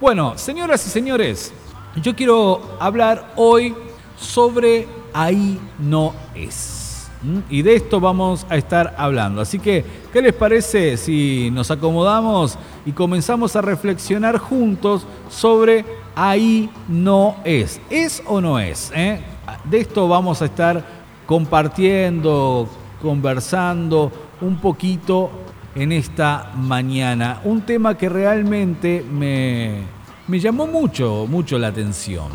Bueno, señoras y señores, yo quiero hablar hoy sobre ahí no es. Y de esto vamos a estar hablando. Así que, ¿qué les parece si nos acomodamos y comenzamos a reflexionar juntos sobre ahí no es? ¿Es o no es? eh? De esto vamos a estar compartiendo, conversando un poquito en esta mañana. Un tema que realmente me, me llamó mucho, mucho la atención.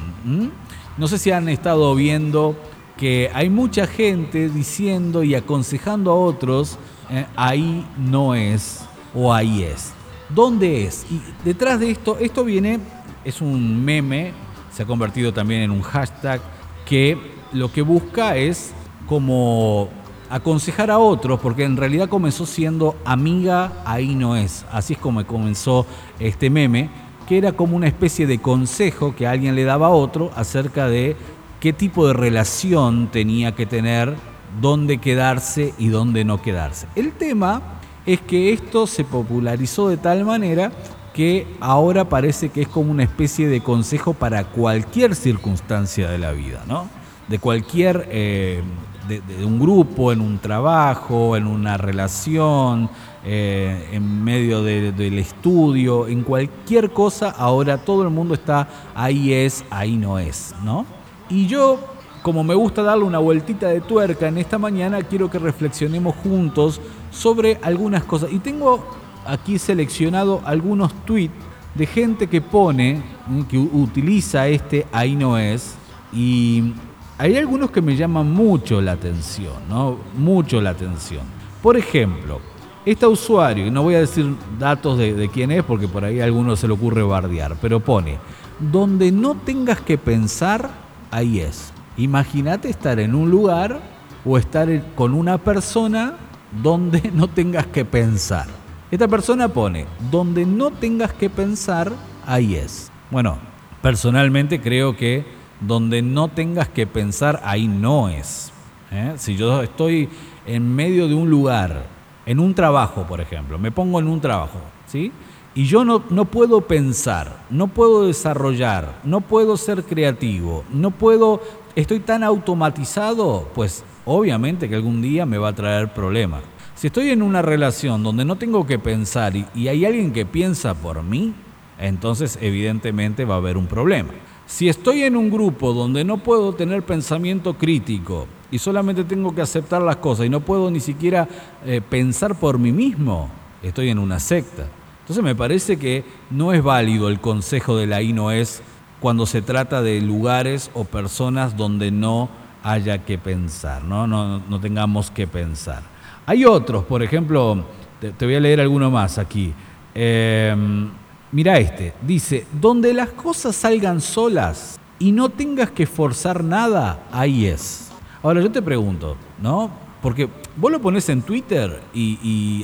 No sé si han estado viendo que hay mucha gente diciendo y aconsejando a otros, eh, ahí no es o ahí es. ¿Dónde es? Y detrás de esto, esto viene, es un meme, se ha convertido también en un hashtag que lo que busca es como aconsejar a otros, porque en realidad comenzó siendo amiga, ahí no es. Así es como comenzó este meme, que era como una especie de consejo que alguien le daba a otro acerca de qué tipo de relación tenía que tener, dónde quedarse y dónde no quedarse. El tema es que esto se popularizó de tal manera que ahora parece que es como una especie de consejo para cualquier circunstancia de la vida, ¿no? De cualquier, eh, de, un grupo, en un trabajo, en una relación, eh, en medio de- del estudio, en cualquier cosa, ahora todo el mundo está ahí es, ahí no es, ¿no? Y yo, como me gusta darle una vueltita de tuerca en esta mañana, quiero que reflexionemos juntos sobre algunas cosas. Y tengo aquí seleccionado algunos tweets de gente que pone, que utiliza este ahí no es, y hay algunos que me llaman mucho la atención, ¿no? Mucho la atención. Por ejemplo, este usuario, y no voy a decir datos de, quién es porque por ahí a alguno se le ocurre bardear, pero pone, donde no tengas que pensar, ahí es. Imagínate estar en un lugar o estar con una persona donde no tengas que pensar. Esta persona pone, donde no tengas que pensar, ahí es. Bueno, personalmente creo que donde no tengas que pensar, ahí no es. ¿eh? Si yo estoy en medio de un lugar, en un trabajo, por ejemplo, me pongo en un trabajo, ¿sí? Y yo no, no puedo pensar, no puedo desarrollar, no puedo ser creativo, no puedo, estoy tan automatizado, pues obviamente que algún día me va a traer problemas. Si estoy en una relación donde no tengo que pensar y, y hay alguien que piensa por mí, entonces evidentemente va a haber un problema. Si estoy en un grupo donde no puedo tener pensamiento crítico y solamente tengo que aceptar las cosas y no puedo ni siquiera eh, pensar por mí mismo, estoy en una secta. Entonces me parece que no es válido el consejo de la ahí no es cuando se trata de lugares o personas donde no haya que pensar, no, no, no tengamos que pensar. Hay otros, por ejemplo, te, voy a leer alguno más aquí. Eh, mira este, dice, donde las cosas salgan solas y no tengas que forzar nada, ahí es. Ahora yo te pregunto, ¿no? Porque vos lo pones en Twitter y,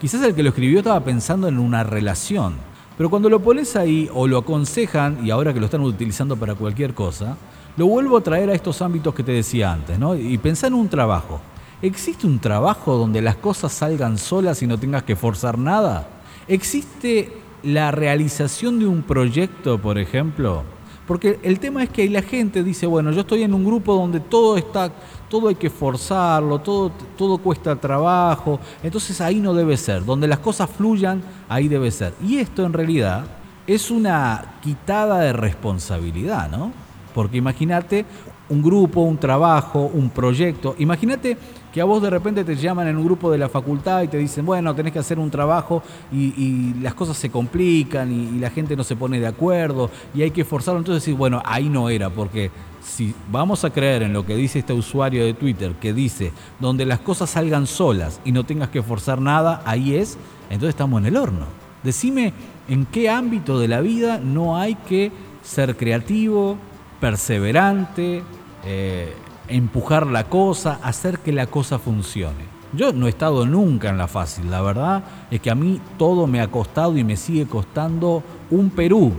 quizás el que lo escribió estaba pensando en una relación. Pero cuando lo pones ahí o lo aconsejan, y ahora que lo están utilizando para cualquier cosa, lo vuelvo a traer a estos ámbitos que te decía antes, ¿no? Y pensá en un trabajo. ¿Existe un trabajo donde las cosas salgan solas y no tengas que forzar nada? ¿Existe la realización de un proyecto, por ejemplo? Porque el tema es que la gente dice, bueno, yo estoy en un grupo donde todo está, todo hay que forzarlo, todo, todo cuesta trabajo, entonces ahí no debe ser, donde las cosas fluyan, ahí debe ser. Y esto en realidad es una quitada de responsabilidad, ¿no? Porque imagínate un grupo, un trabajo, un proyecto. Imagínate que a vos de repente te llaman en un grupo de la facultad y te dicen, bueno, tenés que hacer un trabajo y, las cosas se complican y, y la gente no se pone de acuerdo y hay que forzarlo. Entonces decís, bueno, ahí no era, porque si vamos a creer en lo que dice este usuario de Twitter, que dice, donde las cosas salgan solas y no tengas que forzar nada, ahí es, entonces estamos en el horno. Decime en qué ámbito de la vida no hay que ser creativo, perseverante, eh, empujar la cosa, hacer que la cosa funcione. Yo no he estado nunca en la fácil, la verdad es que a mí todo me ha costado y me sigue costando un Perú.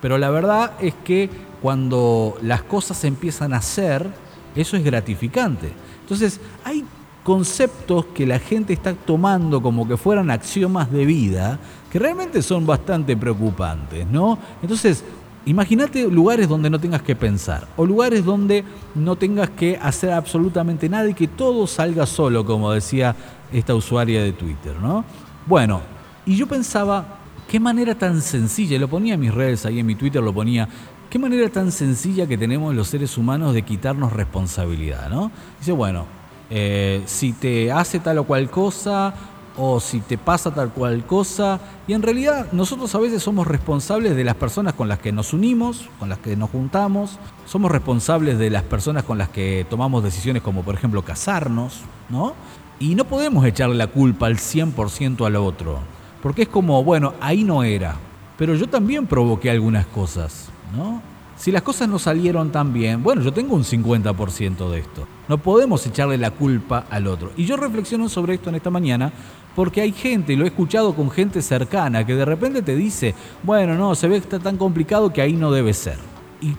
Pero la verdad es que cuando las cosas empiezan a hacer, eso es gratificante. Entonces, hay conceptos que la gente está tomando como que fueran axiomas de vida, que realmente son bastante preocupantes, ¿no? Entonces, imagínate lugares donde no tengas que pensar, o lugares donde no tengas que hacer absolutamente nada y que todo salga solo, como decía esta usuaria de Twitter, ¿no? Bueno, y yo pensaba, qué manera tan sencilla, lo ponía en mis redes, ahí en mi Twitter lo ponía, qué manera tan sencilla que tenemos los seres humanos de quitarnos responsabilidad, ¿no? Dice, bueno, eh, si te hace tal o cual cosa o si te pasa tal cual cosa. Y en realidad nosotros a veces somos responsables de las personas con las que nos unimos, con las que nos juntamos, somos responsables de las personas con las que tomamos decisiones como por ejemplo casarnos, ¿no? Y no podemos echarle la culpa al 100% al otro, porque es como, bueno, ahí no era, pero yo también provoqué algunas cosas, ¿no? Si las cosas no salieron tan bien, bueno, yo tengo un 50% de esto. No podemos echarle la culpa al otro. Y yo reflexiono sobre esto en esta mañana porque hay gente, y lo he escuchado con gente cercana, que de repente te dice, bueno, no, se ve que está tan complicado que ahí no debe ser.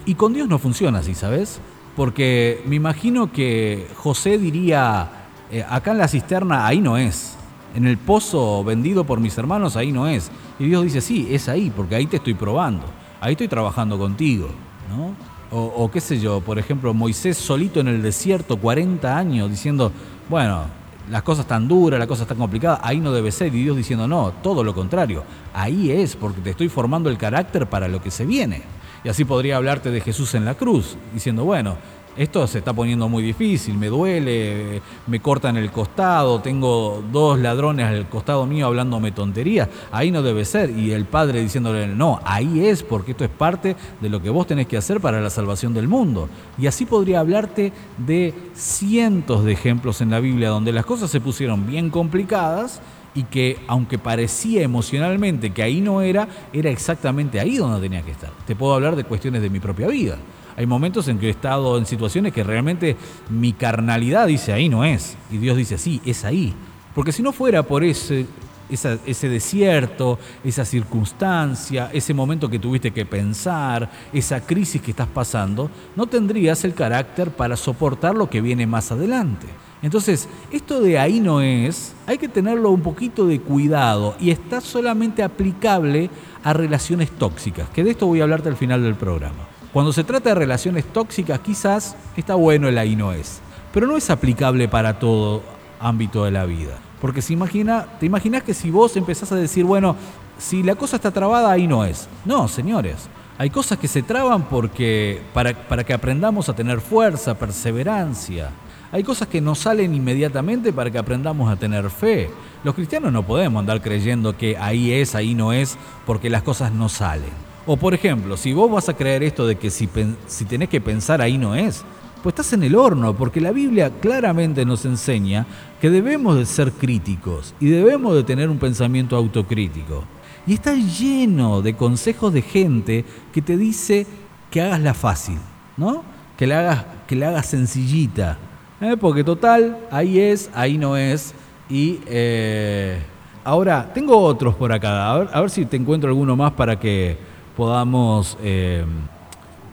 Y, con Dios no funciona así, ¿sabes? Porque me imagino que José diría, eh, acá en la cisterna ahí no es. En el pozo vendido por mis hermanos ahí no es. Y Dios dice, sí, es ahí, porque ahí te estoy probando. Ahí estoy trabajando contigo. ¿no? O, qué sé yo, por ejemplo, Moisés solito en el desierto, 40 años, diciendo, bueno, las cosas están duras, las cosas están complicadas, ahí no debe ser. Y Dios diciendo, no, todo lo contrario, ahí es, porque te estoy formando el carácter para lo que se viene. Y así podría hablarte de Jesús en la cruz, diciendo, bueno, esto se está poniendo muy difícil, me duele, me cortan el costado, tengo dos ladrones al costado mío hablándome tonterías, ahí no debe ser. Y el padre diciéndole, no, ahí es porque esto es parte de lo que vos tenés que hacer para la salvación del mundo. Y así podría hablarte de cientos de ejemplos en la Biblia donde las cosas se pusieron bien complicadas y que aunque parecía emocionalmente que ahí no era, era exactamente ahí donde tenía que estar. Te puedo hablar de cuestiones de mi propia vida. Hay momentos en que he estado en situaciones que realmente mi carnalidad dice ahí no es. Y Dios dice sí, es ahí. Porque si no fuera por ese, ese desierto, esa circunstancia, ese momento que tuviste que pensar, esa crisis que estás pasando, no tendrías el carácter para soportar lo que viene más adelante. Entonces, esto de ahí no es, hay que tenerlo un poquito de cuidado y está solamente aplicable a relaciones tóxicas, que de esto voy a hablarte al final del programa. Cuando se trata de relaciones tóxicas, quizás está bueno el ahí no es, pero no es aplicable para todo ámbito de la vida. Porque si imagina, te imaginas que si vos empezás a decir, bueno, si la cosa está trabada, ahí no es. No, señores. Hay cosas que se traban porque, para, para que aprendamos a tener fuerza, perseverancia. Hay cosas que no salen inmediatamente para que aprendamos a tener fe. Los cristianos no podemos andar creyendo que ahí es, ahí no es, porque las cosas no salen. O por ejemplo, si vos vas a creer esto de que si, si tenés que pensar ahí no es, pues estás en el horno, porque la Biblia claramente nos enseña que debemos de ser críticos y debemos de tener un pensamiento autocrítico. Y está lleno de consejos de gente que te dice que hagas la fácil, ¿no? Que la hagas, que la hagas sencillita. ¿eh? Porque total, ahí es, ahí no es. Y eh, ahora, tengo otros por acá. a ver si te encuentro alguno más para que podamos eh,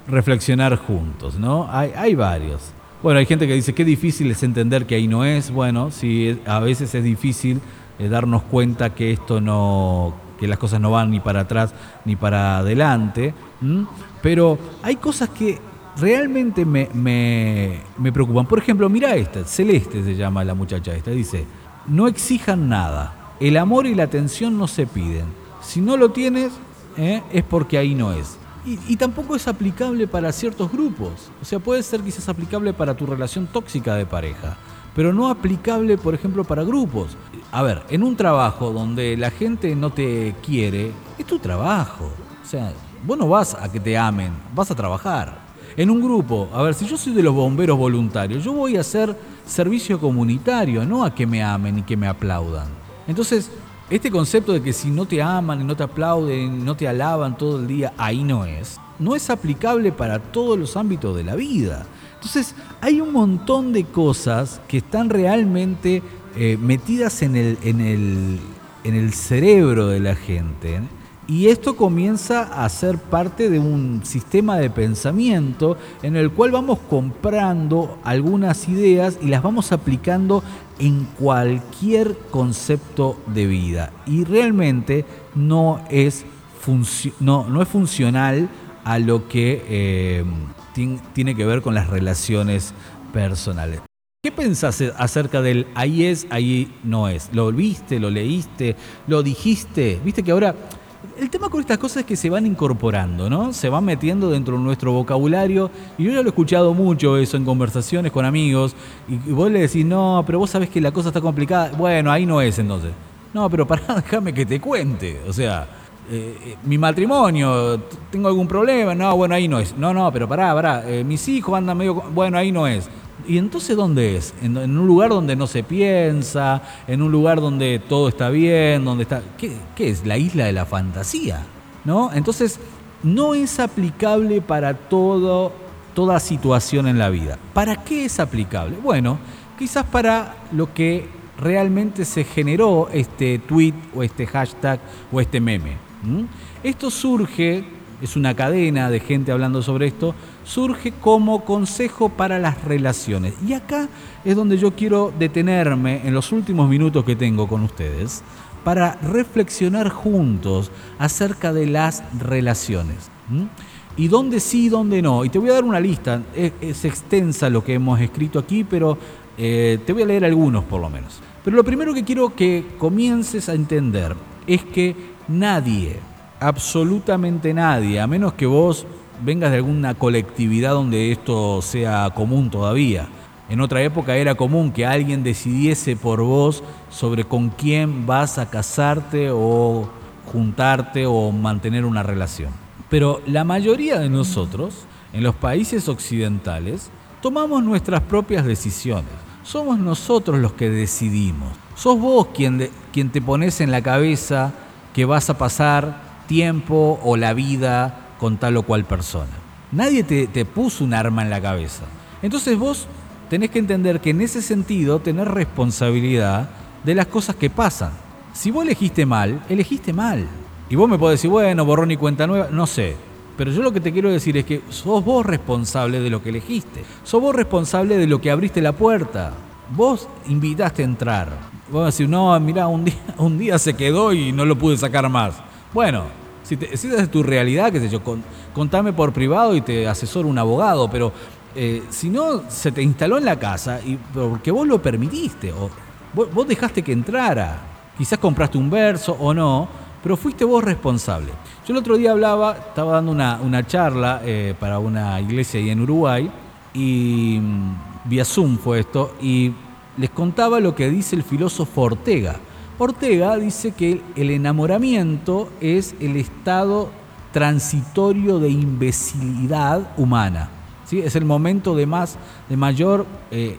reflexionar juntos, ¿no? Hay, hay varios. Bueno, hay gente que dice que difícil es entender que ahí no es. Bueno, sí, a veces es difícil eh, darnos cuenta que esto no, que las cosas no van ni para atrás ni para adelante. Pero hay cosas que realmente me, me, me, preocupan. Por ejemplo, mira esta, Celeste se llama la muchacha esta, dice, no exijan nada, el amor y la atención no se piden. Si no lo tienes, ¿eh? es porque ahí no es. Y, tampoco es aplicable para ciertos grupos. O sea, puede ser quizás aplicable para tu relación tóxica de pareja, pero no aplicable, por ejemplo, para grupos. A ver, en un trabajo donde la gente no te quiere, es tu trabajo. O sea, vos no vas a que te amen, vas a trabajar. En un grupo, a ver, si yo soy de los bomberos voluntarios, yo voy a hacer servicio comunitario, no a que me amen y que me aplaudan. Entonces, este concepto de que si no te aman y no te aplauden, no te alaban todo el día, ahí no es, no es aplicable para todos los ámbitos de la vida. Entonces, hay un montón de cosas que están realmente eh, metidas en el, en, el, en el cerebro de la gente Y esto comienza a ser parte de un sistema de pensamiento en el cual vamos comprando algunas ideas y las vamos aplicando en cualquier concepto de vida. Y realmente no es, no, no es funcional a lo que eh, tiene que ver con las relaciones personales. ¿Qué pensás acerca del ahí es, ahí no es? ¿Lo viste, lo leíste, lo dijiste? Viste que ahora el tema con estas cosas es que se van incorporando, ¿no? Se van metiendo dentro de nuestro vocabulario. Y yo ya lo he escuchado mucho eso en conversaciones con amigos. Y vos le decís, no, pero vos sabés que la cosa está complicada. Bueno, ahí no es entonces. No, pero pará, déjame que te cuente. O sea, eh, eh, mi matrimonio, tengo algún problema. No, bueno, ahí no es. No, no, pero pará, pará. Eh, mis hijos andan medio. Bueno, ahí no es. ¿Y entonces dónde es? ¿En, un lugar donde no se piensa, en un lugar donde todo está bien, donde está... ¿Qué, es? La isla de la fantasía, ¿no? Entonces, no es aplicable para todo, toda situación en la vida. ¿Para qué es aplicable? Bueno, quizás para lo que realmente se generó este tweet o este hashtag o este meme. Esto surge es una cadena de gente hablando sobre esto, surge como consejo para las relaciones. Y acá es donde yo quiero detenerme en los últimos minutos que tengo con ustedes para reflexionar juntos acerca de las relaciones. Y dónde sí dónde no. Y te voy a dar una lista, es, extensa lo que hemos escrito aquí, pero eh, te voy a leer algunos por lo menos. Pero lo primero que quiero que comiences a entender es que nadie, absolutamente nadie, a menos que vos vengas de alguna colectividad donde esto sea común todavía. En otra época era común que alguien decidiese por vos sobre con quién vas a casarte o juntarte o mantener una relación. Pero la mayoría de nosotros, en los países occidentales, tomamos nuestras propias decisiones. Somos nosotros los que decidimos. Sos vos quien, quien te pones en la cabeza que vas a pasar tiempo o la vida con tal o cual persona. Nadie te, puso un arma en la cabeza. Entonces vos tenés que entender que en ese sentido tenés responsabilidad de las cosas que pasan. Si vos elegiste mal, elegiste mal. Y vos me podés decir, bueno, borrón y cuenta nueva, no sé. Pero yo lo que te quiero decir es que sos vos responsable de lo que elegiste. Sos vos responsable de lo que abriste la puerta. Vos invitaste a entrar. Vos decir, no, mira, un día, un día se quedó y no lo pude sacar más. Bueno, si, te, si tu realidad, qué sé yo, contame por privado y te asesoro un abogado, pero eh, si no, se te instaló en la casa y porque vos lo permitiste, o vos, dejaste que entrara. Quizás compraste un verso o no, pero fuiste vos responsable. Yo el otro día hablaba, estaba dando una, charla eh, para una iglesia ahí en Uruguay, y mm, vía Zoom fue esto, y les contaba lo que dice el filósofo Ortega. Ortega dice que el enamoramiento es el estado transitorio de imbecilidad humana. ¿sí? Es el momento de, más, de mayor eh,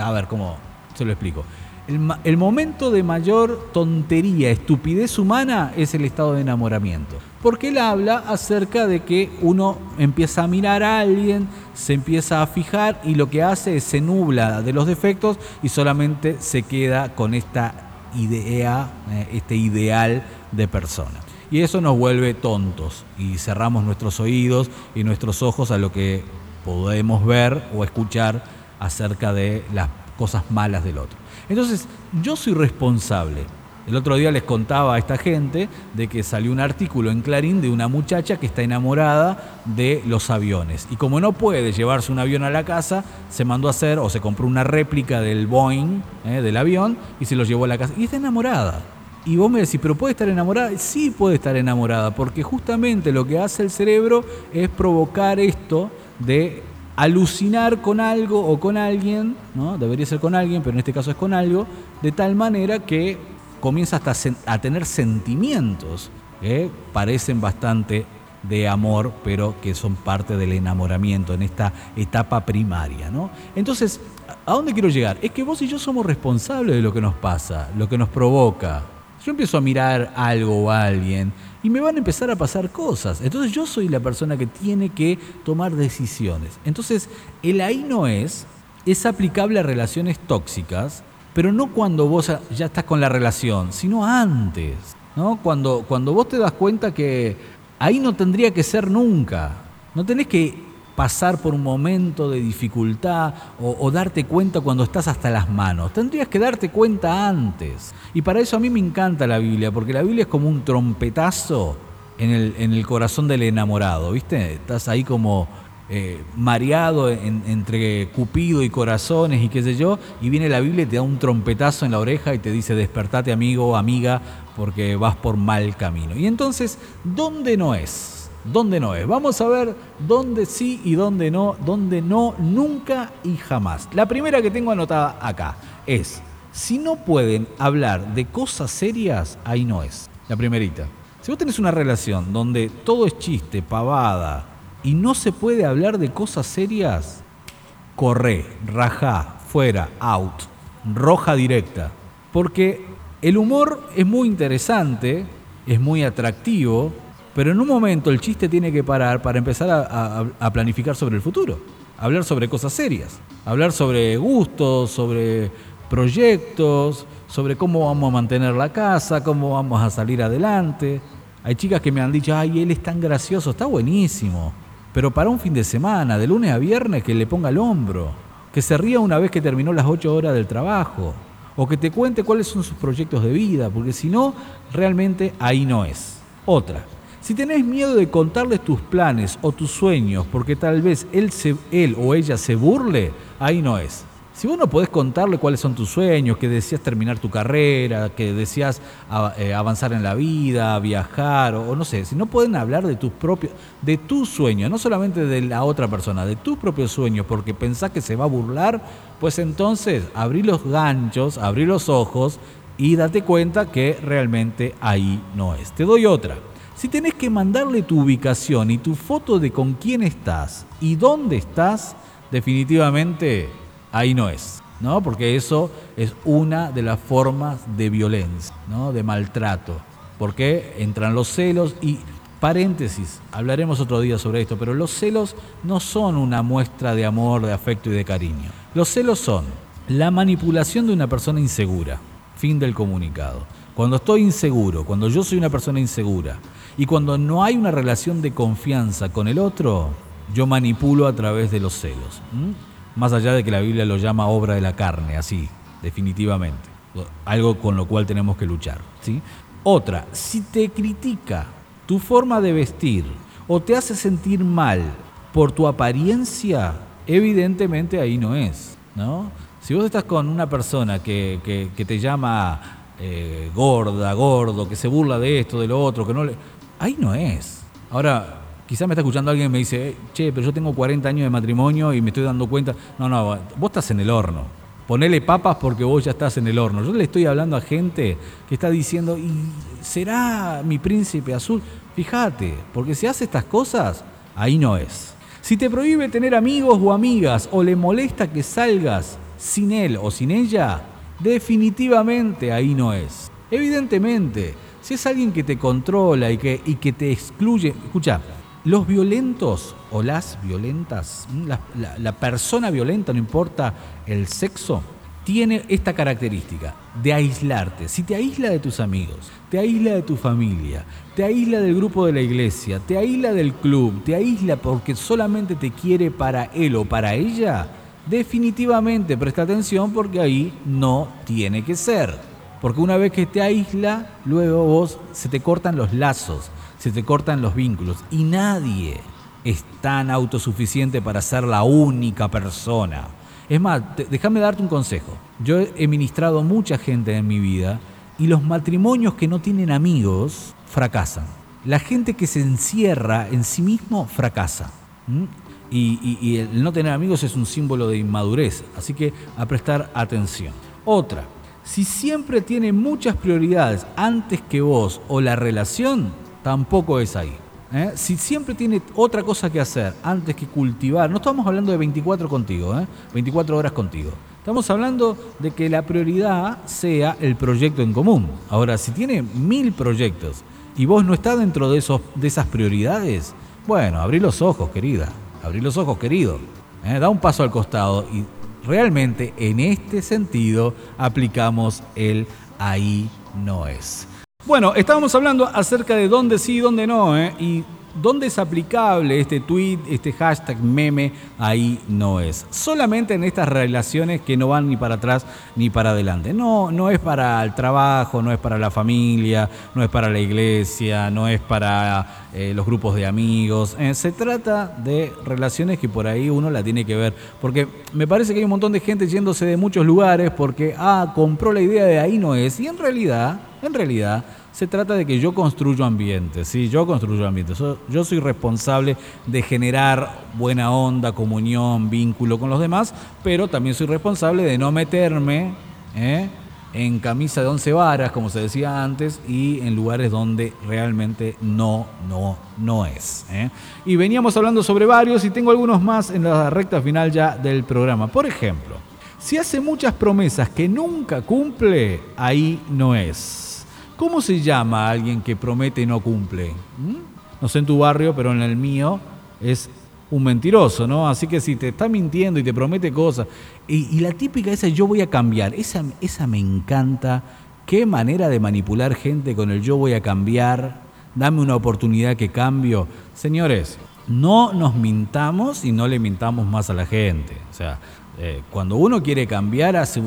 A ver, ¿cómo se lo explico? El, momento de mayor tontería, estupidez humana es el estado de enamoramiento. Porque él habla acerca de que uno empieza a mirar a alguien, se empieza a fijar y lo que hace es se nubla de los defectos y solamente se queda con esta idea, eh, este ideal de persona. Y eso nos vuelve tontos y cerramos nuestros oídos y nuestros ojos a lo que podemos ver o escuchar acerca de las cosas malas del otro. Entonces, yo soy responsable. El otro día les contaba a esta gente de que salió un artículo en Clarín de una muchacha que está enamorada de los aviones. Y como no puede llevarse un avión a la casa, se mandó a hacer o se compró una réplica del Boeing, eh, del avión, y se lo llevó a la casa. Y está enamorada. Y vos me decís, ¿pero puede estar enamorada? Sí puede estar enamorada, porque justamente lo que hace el cerebro es provocar esto de alucinar con algo o con alguien, ¿no? debería ser con alguien, pero en este caso es con algo, de tal manera que comienza hasta a tener sentimientos que parecen bastante de amor, pero que son parte del enamoramiento en esta etapa primaria. ¿no? Entonces, ¿a dónde quiero llegar? Es que vos y yo somos responsables de lo que nos pasa, lo que nos provoca. Yo empiezo a mirar algo o alguien y me van a empezar a pasar cosas. Entonces yo soy la persona que tiene que tomar decisiones. Entonces el ahí no es, es aplicable a relaciones tóxicas, pero no cuando vos ya estás con la relación, sino antes. ¿no? Cuando, cuando vos te das cuenta que ahí no tendría que ser nunca. No tenés que pasar por un momento de dificultad o, darte cuenta cuando estás hasta las manos. Tendrías que darte cuenta antes. Y para eso a mí me encanta la Biblia, porque la Biblia es como un trompetazo en el, en el corazón del enamorado, ¿viste? Estás ahí como eh, mareado entre Cupido y corazones y qué sé yo, y viene la Biblia y te da un trompetazo en la oreja y te dice, despertate amigo amiga, porque vas por mal camino. Y entonces, ¿dónde no es? ¿Dónde no es? Vamos a ver dónde sí y dónde no, dónde no, nunca y jamás. La primera que tengo anotada acá es, si no pueden hablar de cosas serias, ahí no es. La primerita. Si vos tenés una relación donde todo es chiste, pavada, y no se puede hablar de cosas serias, corre, rajá, fuera, out, roja directa. Porque el humor es muy interesante, es muy atractivo, pero en un momento el chiste tiene que parar para empezar a, planificar sobre el futuro, hablar sobre cosas serias, hablar sobre gustos, sobre proyectos, sobre cómo vamos a mantener la casa, cómo vamos a salir adelante. Hay chicas que me han dicho, ay, él es tan gracioso, está buenísimo. Pero para un fin de semana, de lunes a viernes, que le ponga el hombro, que se ría una vez que terminó las ocho horas del trabajo, o que te cuente cuáles son sus proyectos de vida, porque si no, realmente ahí no es. Otra, si tenés miedo de contarles tus planes o tus sueños, porque tal vez él, él o ella se burle, ahí no es. Si vos no podés contarle cuáles son tus sueños, que deseas terminar tu carrera, que deseas eh, avanzar en la vida, viajar, o, no sé, si no pueden hablar de tus propios, de tus sueños, no solamente de la otra persona, de tus propios sueños, porque pensás que se va a burlar, pues entonces abrí los ganchos, abrí los ojos y date cuenta que realmente ahí no es. Te doy otra. Si tenés que mandarle tu ubicación y tu foto de con quién estás y dónde estás, definitivamente ahí no es, ¿no? Porque eso es una de las formas de violencia, ¿no? De maltrato. Porque entran los celos y paréntesis, hablaremos otro día sobre esto, pero los celos no son una muestra de amor, de afecto y de cariño. Los celos son la manipulación de una persona insegura. Fin del comunicado. Cuando estoy inseguro, cuando yo soy una persona insegura y cuando no hay una relación de confianza con el otro, yo manipulo a través de los celos más allá de que la Biblia lo llama obra de la carne, así, definitivamente. Algo con lo cual tenemos que luchar. ¿sí? Otra, si te critica tu forma de vestir o te hace sentir mal por tu apariencia, evidentemente ahí no es. ¿no? Si vos estás con una persona que, te llama eh, gorda, gordo, que se burla de esto, de lo otro, que no le... Ahí no es. Ahora, Quizás me está escuchando alguien y me dice, che, pero yo tengo 40 años de matrimonio y me estoy dando cuenta. No, no, vos estás en el horno. Ponele papas porque vos ya estás en el horno. Yo le estoy hablando a gente que está diciendo, ¿y será mi príncipe azul? Fíjate, porque si hace estas cosas, ahí no es. Si te prohíbe tener amigos o amigas o le molesta que salgas sin él o sin ella, definitivamente ahí no es. Evidentemente, si es alguien que te controla y que, y que te excluye, escucha, los violentos o las violentas, la, persona violenta, no importa el sexo, tiene esta característica de aislarte. Si te aísla de tus amigos, te aísla de tu familia, te aísla del grupo de la iglesia, te aísla del club, te aísla porque solamente te quiere para él o para ella, definitivamente presta atención porque ahí no tiene que ser. Porque una vez que te aísla, luego vos se te cortan los lazos se te cortan los vínculos y nadie es tan autosuficiente para ser la única persona. Es más, déjame darte un consejo. Yo he ministrado mucha gente en mi vida y los matrimonios que no tienen amigos fracasan. La gente que se encierra en sí mismo fracasa. Y, y, el no tener amigos es un símbolo de inmadurez. Así que a prestar atención. Otra, si siempre tiene muchas prioridades antes que vos o la relación, tampoco es ahí. ¿eh? Si siempre tiene otra cosa que hacer antes que cultivar, no estamos hablando de 24 contigo, ¿eh? 24 horas contigo. Estamos hablando de que la prioridad sea el proyecto en común. Ahora, si tiene mil proyectos y vos no estás dentro de, esos, de esas prioridades, bueno, abrí los ojos, querida. Abrí los ojos, querido. ¿eh? Da un paso al costado y realmente en este sentido aplicamos el ahí no es. Bueno, estábamos hablando acerca de dónde sí y dónde no, ¿eh? y dónde es aplicable este tweet, este hashtag meme, ahí no es. Solamente en estas relaciones que no van ni para atrás ni para adelante. No, no es para el trabajo, no es para la familia, no es para la iglesia, no es para eh, los grupos de amigos. Eh, se trata de relaciones que por ahí uno la tiene que ver. Porque me parece que hay un montón de gente yéndose de muchos lugares porque, ah, compró la idea de ahí no es. Y en realidad en realidad se trata de que yo construyo ambientes, ¿sí? Yo construyo ambientes. Yo soy responsable de generar buena onda, comunión, vínculo con los demás, pero también soy responsable de no meterme ¿eh? en camisa de once varas, como se decía antes, y en lugares donde realmente no, no, no es. ¿eh? Y veníamos hablando sobre varios y tengo algunos más en la recta final ya del programa. Por ejemplo, si hace muchas promesas que nunca cumple, ahí no es. ¿Cómo se llama alguien que promete y no cumple? ¿Mm? No sé en tu barrio, pero en el mío es un mentiroso, ¿no? Así que si te está mintiendo y te promete cosas, y, la típica esa, yo voy a cambiar, esa, esa me encanta. Qué manera de manipular gente con el yo voy a cambiar, dame una oportunidad que cambio. Señores, no nos mintamos y no le mintamos más a la gente. O sea, eh, cuando uno quiere cambiar, hace,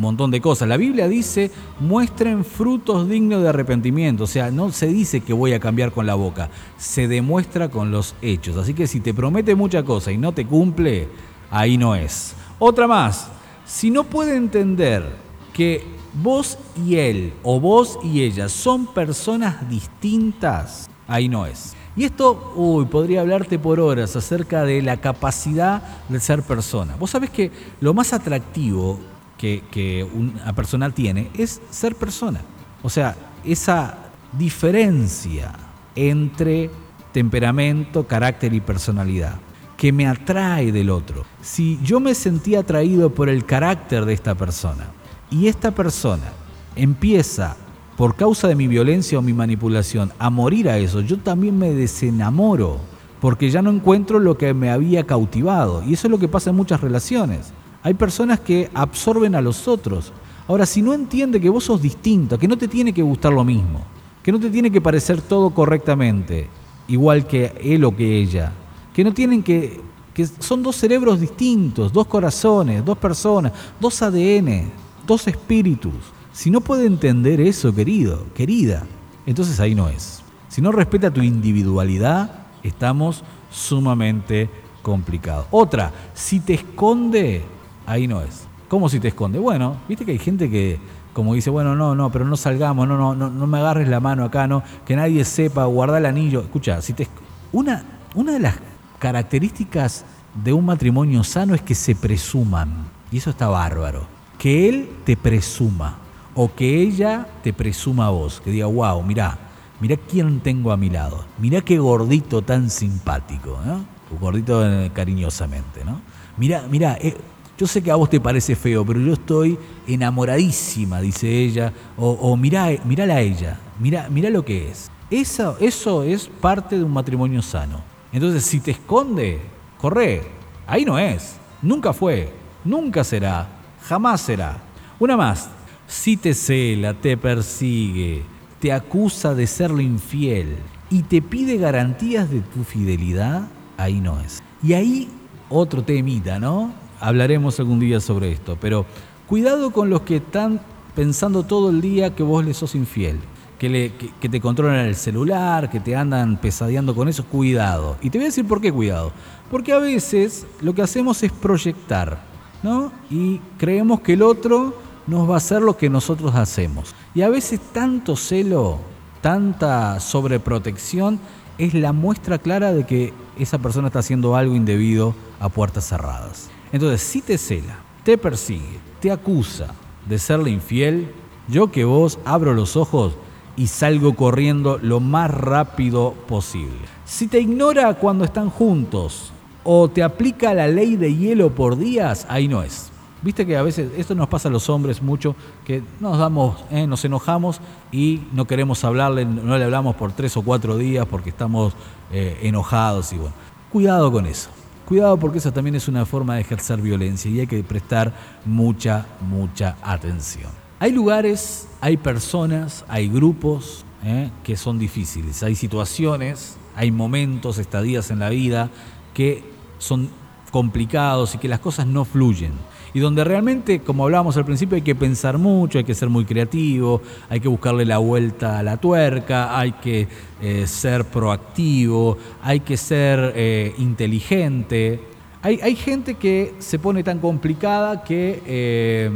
montón de cosas. La Biblia dice, muestren frutos dignos de arrepentimiento. O sea, no se dice que voy a cambiar con la boca, se demuestra con los hechos. Así que si te promete mucha cosa y no te cumple, ahí no es. Otra más, si no puede entender que vos y él o vos y ella son personas distintas, ahí no es. Y esto, uy, podría hablarte por horas acerca de la capacidad de ser persona. Vos sabés que lo más atractivo que, una persona tiene es ser persona. O sea, esa diferencia entre temperamento, carácter y personalidad que me atrae del otro. Si yo me sentí atraído por el carácter de esta persona y esta persona empieza por causa de mi violencia o mi manipulación a morir a eso, yo también me desenamoro porque ya no encuentro lo que me había cautivado. Y eso es lo que pasa en muchas relaciones. Hay personas que absorben a los otros. Ahora, si no entiende que vos sos distinto, que no te tiene que gustar lo mismo, que no te tiene que parecer todo correctamente, igual que él o que ella, que no tienen que, que son dos cerebros distintos, dos corazones, dos personas, dos ADN, dos espíritus. Si no puede entender eso, querido, querida, entonces ahí no es. Si no respeta tu individualidad, estamos sumamente complicados. Otra, si te esconde, ahí no es. ¿Cómo si te esconde? Bueno, viste que hay gente que como dice, bueno, no, no, pero no salgamos, no, no, no, no me agarres la mano acá, no, que nadie sepa, guarda el anillo. Escucha, si te una, una de las características de un matrimonio sano es que se presuman, y eso está bárbaro. Que él te presuma, o que ella te presuma a vos, que diga, wow, mirá, mirá quién tengo a mi lado, mirá qué gordito tan simpático, ¿no? gordito eh, cariñosamente, ¿no? Mirá, mirá, eh, yo sé que a vos te parece feo, pero yo estoy enamoradísima, dice ella, o, mirá, a ella, mirá, mirá lo que es. Eso, eso es parte de un matrimonio sano. Entonces, si te esconde, corre, ahí no es, nunca fue, nunca será, jamás será. Una más, si te cela, te persigue, te acusa de serle infiel y te pide garantías de tu fidelidad, ahí no es. Y ahí otro temita, ¿no? Hablaremos algún día sobre esto, pero cuidado con los que están pensando todo el día que vos le sos infiel, que, que, te controlan el celular, que te andan pesadeando con eso, cuidado. Y te voy a decir por qué cuidado. Porque a veces lo que hacemos es proyectar, ¿no? Y creemos que el otro nos va a hacer lo que nosotros hacemos. Y a veces tanto celo, tanta sobreprotección, es la muestra clara de que esa persona está haciendo algo indebido a puertas cerradas. Entonces, si te cela, te persigue, te acusa de serle infiel, yo que vos abro los ojos y salgo corriendo lo más rápido posible. Si te ignora cuando están juntos o te aplica la ley de hielo por días, ahí no es. Viste que a veces esto nos pasa a los hombres mucho, que nos damos, eh, nos enojamos y no queremos hablarle, no le hablamos por tres o cuatro días porque estamos eh, enojados y bueno. Cuidado con eso. Cuidado porque esa también es una forma de ejercer violencia y hay que prestar mucha, mucha atención. Hay lugares, hay personas, hay grupos ¿eh? que son difíciles, hay situaciones, hay momentos, estadías en la vida que son complicados y que las cosas no fluyen. Y donde realmente, como hablábamos al principio, hay que pensar mucho, hay que ser muy creativo, hay que buscarle la vuelta a la tuerca, hay que eh, ser proactivo, hay que ser eh, inteligente. Hay, gente que se pone tan complicada que eh,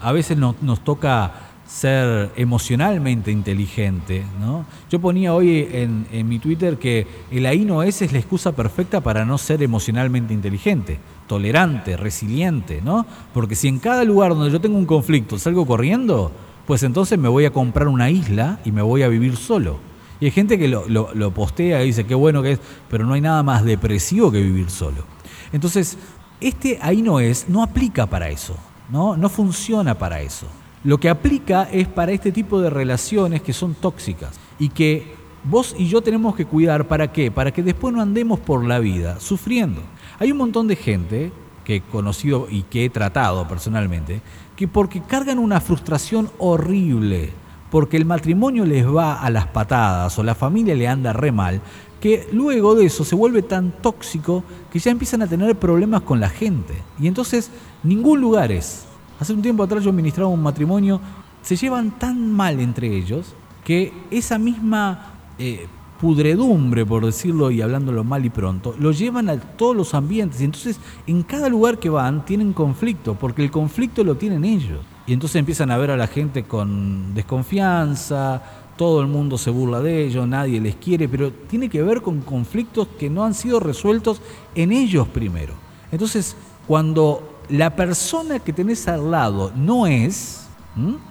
a veces nos toca ser emocionalmente inteligente. ¿no? Yo ponía hoy en, mi Twitter que el ahí no es es la excusa perfecta para no ser emocionalmente inteligente, tolerante, resiliente, ¿no? Porque si en cada lugar donde yo tengo un conflicto salgo corriendo, pues entonces me voy a comprar una isla y me voy a vivir solo. Y hay gente que lo, lo postea y dice qué bueno que es, pero no hay nada más depresivo que vivir solo. Entonces, este ahí no es, no aplica para eso, ¿no? No funciona para eso. Lo que aplica es para este tipo de relaciones que son tóxicas y que vos y yo tenemos que cuidar. ¿Para qué? Para que después no andemos por la vida sufriendo. Hay un montón de gente que he conocido y que he tratado personalmente, que porque cargan una frustración horrible, porque el matrimonio les va a las patadas o la familia le anda re mal, que luego de eso se vuelve tan tóxico que ya empiezan a tener problemas con la gente. Y entonces ningún lugar es Hace un tiempo atrás yo administraba un matrimonio, se llevan tan mal entre ellos que esa misma eh, pudredumbre, por decirlo y hablándolo mal y pronto, lo llevan a todos los ambientes. Y entonces en cada lugar que van tienen conflicto, porque el conflicto lo tienen ellos. Y entonces empiezan a ver a la gente con desconfianza, todo el mundo se burla de ellos, nadie les quiere, pero tiene que ver con conflictos que no han sido resueltos en ellos primero. Entonces, cuando la persona que tenés al lado no es,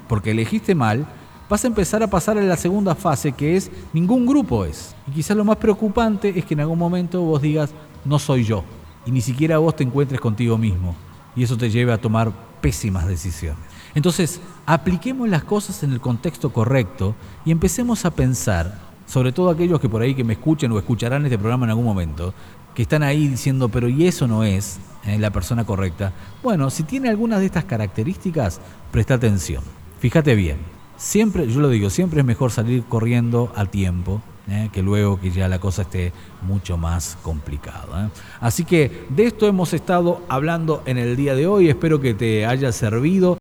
porque elegiste mal, vas a empezar a pasar a la segunda fase que es ningún grupo es. Y quizás lo más preocupante es que en algún momento vos digas, no soy yo. Y ni siquiera vos te encuentres contigo mismo. Y eso te lleve a tomar pésimas decisiones. Entonces, apliquemos las cosas en el contexto correcto y empecemos a pensar, sobre todo aquellos que por ahí que me escuchen o escucharán este programa en algún momento, que están ahí diciendo, pero y eso no es eh, la persona correcta. Bueno, si tiene algunas de estas características, presta atención. Fíjate bien. Siempre, yo lo digo, siempre es mejor salir corriendo a tiempo eh, que luego que ya la cosa esté mucho más complicada. Eh. Así que de esto hemos estado hablando en el día de hoy. Espero que te haya servido